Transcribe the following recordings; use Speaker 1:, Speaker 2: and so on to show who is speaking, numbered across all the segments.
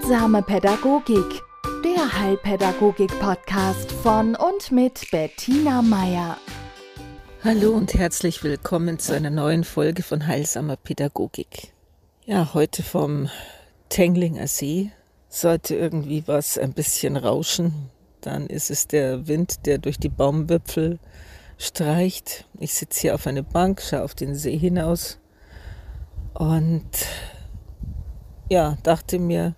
Speaker 1: Heilsame Pädagogik, der Heilpädagogik-Podcast von und mit Bettina Meier.
Speaker 2: Hallo und herzlich willkommen zu einer neuen Folge von Heilsamer Pädagogik. Ja, heute vom Tenglinger See sollte irgendwie was ein bisschen rauschen. Dann ist es der Wind, der durch die Baumwipfel streicht. Ich sitze hier auf einer Bank, schaue auf den See hinaus und ja, dachte mir,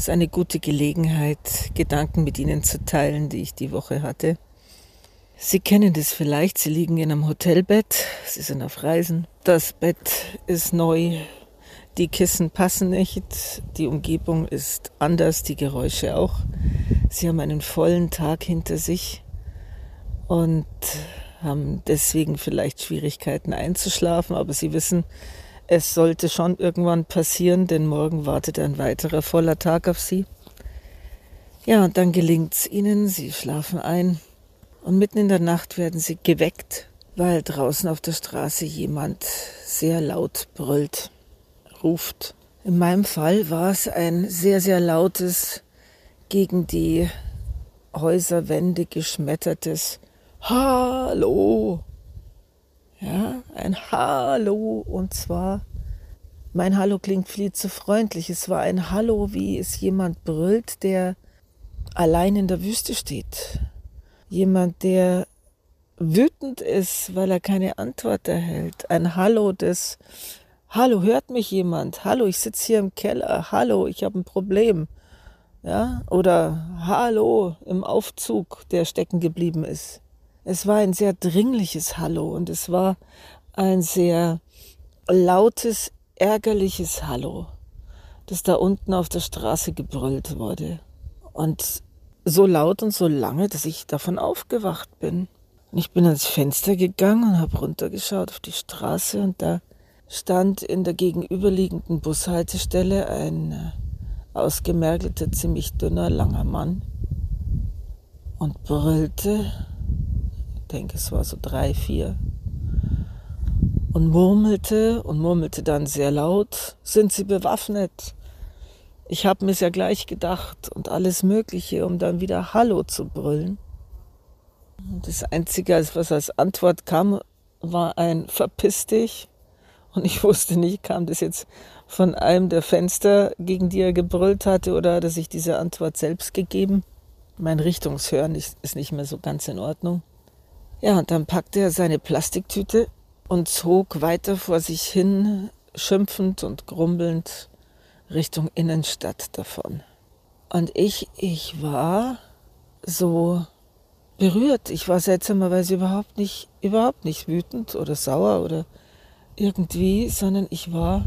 Speaker 2: es ist eine gute Gelegenheit, Gedanken mit Ihnen zu teilen, die ich die Woche hatte. Sie kennen das vielleicht, Sie liegen in einem Hotelbett, Sie sind auf Reisen, das Bett ist neu, die Kissen passen nicht, die Umgebung ist anders, die Geräusche auch. Sie haben einen vollen Tag hinter sich und haben deswegen vielleicht Schwierigkeiten einzuschlafen, aber Sie wissen, es sollte schon irgendwann passieren, denn morgen wartet ein weiterer voller Tag auf Sie. Ja, und dann gelingt es Ihnen, Sie schlafen ein und mitten in der Nacht werden Sie geweckt, weil draußen auf der Straße jemand sehr laut brüllt, ruft. In meinem Fall war es ein sehr, sehr lautes, gegen die Häuserwände geschmettertes Hallo. Ja, ein Hallo. Und zwar, mein Hallo klingt viel zu freundlich. Es war ein Hallo, wie es jemand brüllt, der allein in der Wüste steht. Jemand, der wütend ist, weil er keine Antwort erhält. Ein Hallo des Hallo, hört mich jemand? Hallo, ich sitze hier im Keller. Hallo, ich habe ein Problem. Ja, oder Hallo im Aufzug, der stecken geblieben ist. Es war ein sehr dringliches Hallo und es war ein sehr lautes, ärgerliches Hallo, das da unten auf der Straße gebrüllt wurde. Und so laut und so lange, dass ich davon aufgewacht bin. Und ich bin ans Fenster gegangen und habe runtergeschaut auf die Straße und da stand in der gegenüberliegenden Bushaltestelle ein äh, ausgemergelter, ziemlich dünner, langer Mann und brüllte denke, es war so drei, vier. Und murmelte und murmelte dann sehr laut, sind Sie bewaffnet? Ich habe mir ja gleich gedacht und alles Mögliche, um dann wieder Hallo zu brüllen. Und das Einzige, was als Antwort kam, war ein Verpiss dich. Und ich wusste nicht, kam das jetzt von einem der Fenster, gegen die er gebrüllt hatte, oder hat er sich diese Antwort selbst gegeben? Mein Richtungshören ist, ist nicht mehr so ganz in Ordnung. Ja, und dann packte er seine Plastiktüte und zog weiter vor sich hin, schimpfend und grumbelnd Richtung Innenstadt davon. Und ich, ich war so berührt. Ich war seltsamerweise überhaupt nicht, überhaupt nicht wütend oder sauer oder irgendwie, sondern ich war,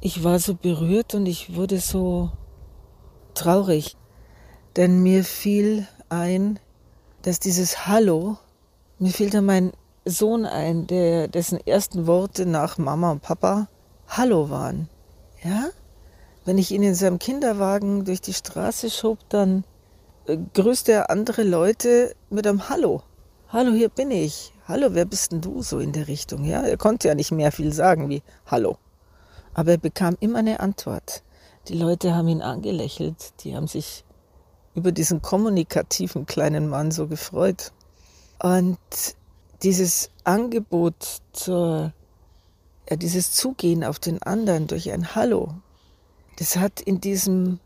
Speaker 2: ich war so berührt und ich wurde so traurig. Denn mir fiel ein, dass dieses Hallo, mir fiel da mein Sohn ein, der, dessen ersten Worte nach Mama und Papa Hallo waren. Ja? Wenn ich ihn in seinem Kinderwagen durch die Straße schob, dann äh, grüßte er andere Leute mit einem Hallo. Hallo, hier bin ich. Hallo, wer bist denn du? So in der Richtung. Ja, er konnte ja nicht mehr viel sagen wie Hallo. Aber er bekam immer eine Antwort. Die Leute haben ihn angelächelt, die haben sich über diesen kommunikativen kleinen Mann so gefreut. Und dieses Angebot zur, ja, dieses Zugehen auf den anderen durch ein Hallo, das hat in diesem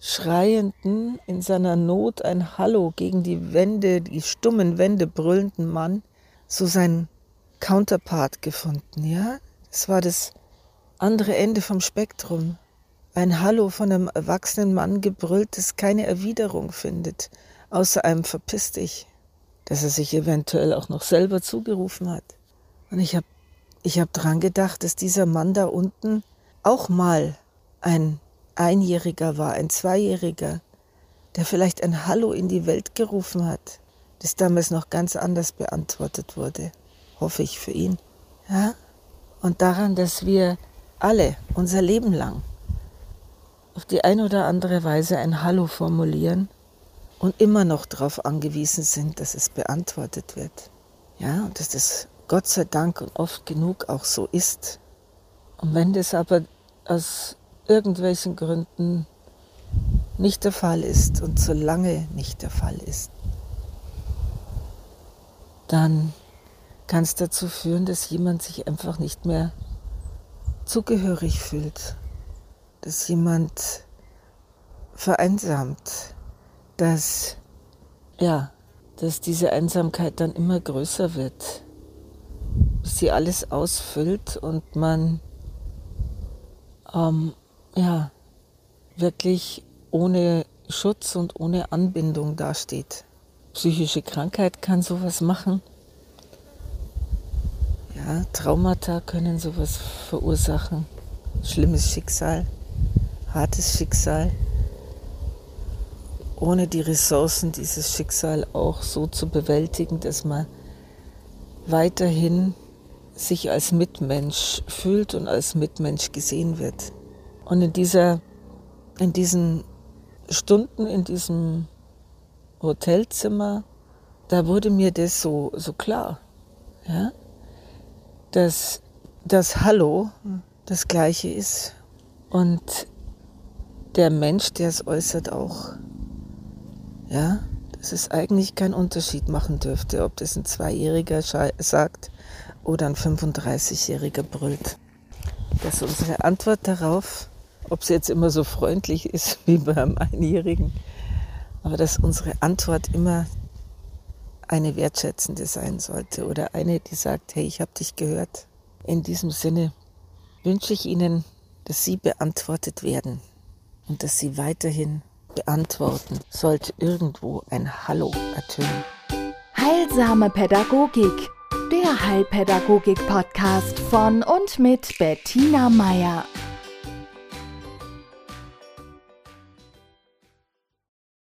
Speaker 2: schreienden, in seiner Not ein Hallo gegen die Wände, die stummen Wände brüllenden Mann, so sein Counterpart gefunden, ja? Es war das andere Ende vom Spektrum ein Hallo von einem erwachsenen Mann gebrüllt, das keine Erwiderung findet, außer einem Verpiss dich, dass er sich eventuell auch noch selber zugerufen hat. Und ich habe ich hab dran gedacht, dass dieser Mann da unten auch mal ein Einjähriger war, ein Zweijähriger, der vielleicht ein Hallo in die Welt gerufen hat, das damals noch ganz anders beantwortet wurde, hoffe ich für ihn. Ja? Und daran, dass wir alle unser Leben lang auf die eine oder andere Weise ein Hallo formulieren und immer noch darauf angewiesen sind, dass es beantwortet wird. Ja, und dass das Gott sei Dank und oft genug auch so ist. Und wenn das aber aus irgendwelchen Gründen nicht der Fall ist und solange nicht der Fall ist, dann kann es dazu führen, dass jemand sich einfach nicht mehr zugehörig fühlt, dass jemand vereinsamt, dass ja, dass diese Einsamkeit dann immer größer wird, bis sie alles ausfüllt und man ähm, ja wirklich ohne Schutz und ohne Anbindung dasteht. Psychische Krankheit kann sowas machen. Ja, Traumata können sowas verursachen. Schlimmes Schicksal, hartes Schicksal ohne die Ressourcen dieses Schicksal auch so zu bewältigen, dass man weiterhin sich als Mitmensch fühlt und als Mitmensch gesehen wird. Und in dieser, in diesen Stunden in diesem Hotelzimmer, da wurde mir das so, so klar, ja, dass das Hallo das Gleiche ist und der Mensch, der es äußert, auch ja, dass es eigentlich keinen Unterschied machen dürfte, ob das ein Zweijähriger sagt oder ein 35-Jähriger brüllt. Dass unsere Antwort darauf, ob sie jetzt immer so freundlich ist wie beim Einjährigen, aber dass unsere Antwort immer eine wertschätzende sein sollte oder eine, die sagt, hey, ich habe dich gehört. In diesem Sinne wünsche ich Ihnen, dass Sie beantwortet werden und dass Sie weiterhin beantworten, sollte irgendwo ein Hallo ertönen.
Speaker 1: Heilsame Pädagogik, der Heilpädagogik-Podcast von und mit Bettina Meier.